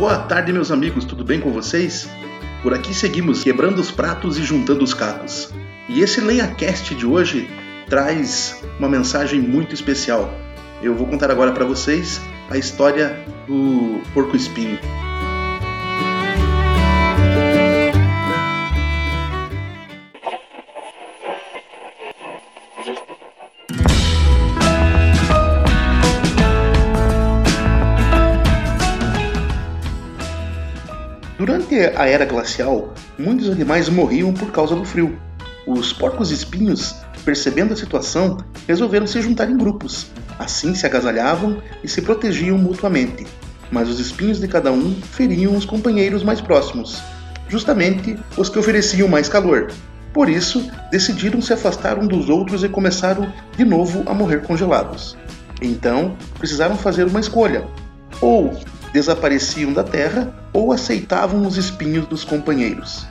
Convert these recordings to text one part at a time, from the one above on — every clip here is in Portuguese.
Boa tarde, meus amigos, tudo bem com vocês? Por aqui seguimos quebrando os pratos e juntando os cacos. E esse LenhaCast de hoje traz uma mensagem muito especial. Eu vou contar agora para vocês a história do porco Durante a era glacial, muitos animais morriam por causa do frio. Os porcos-espinhos, percebendo a situação, resolveram se juntar em grupos. Assim se agasalhavam e se protegiam mutuamente. Mas os espinhos de cada um feriam os companheiros mais próximos, justamente os que ofereciam mais calor. Por isso, decidiram se afastar um dos outros e começaram de novo a morrer congelados. Então, precisaram fazer uma escolha: ou desapareciam da terra ou aceitavam os espinhos dos companheiros.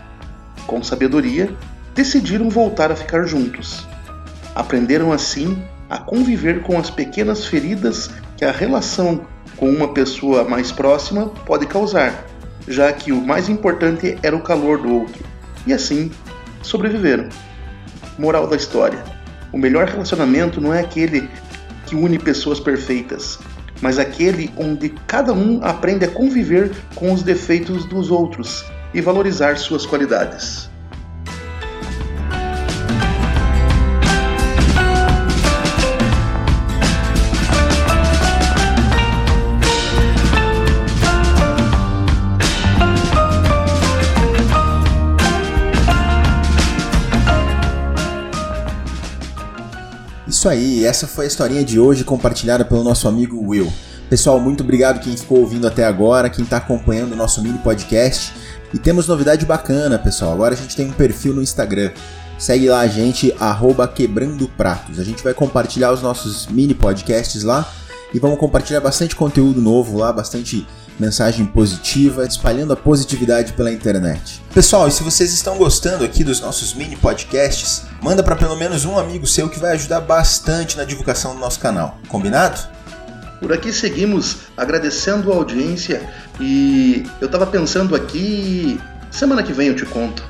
Com sabedoria, decidiram voltar a ficar juntos. Aprenderam assim a conviver com as pequenas feridas que a relação com uma pessoa mais próxima pode causar, já que o mais importante era o calor do outro, e assim sobreviveram. Moral da história: o melhor relacionamento não é aquele que une pessoas perfeitas, mas aquele onde cada um aprende a conviver com os defeitos dos outros e valorizar suas qualidades. Isso aí, essa foi a historinha de hoje compartilhada pelo nosso amigo Will. Pessoal, muito obrigado quem ficou ouvindo até agora, quem está acompanhando o nosso mini podcast. E temos novidade bacana, pessoal. Agora a gente tem um perfil no Instagram. Segue lá a gente, arroba Quebrando Pratos. A gente vai compartilhar os nossos mini podcasts lá e vamos compartilhar bastante conteúdo novo lá, bastante mensagem positiva, espalhando a positividade pela internet. Pessoal, e se vocês estão gostando aqui dos nossos mini podcasts, manda para pelo menos um amigo seu que vai ajudar bastante na divulgação do nosso canal. Combinado? Por aqui seguimos agradecendo a audiência e eu estava pensando aqui, semana que vem eu te conto.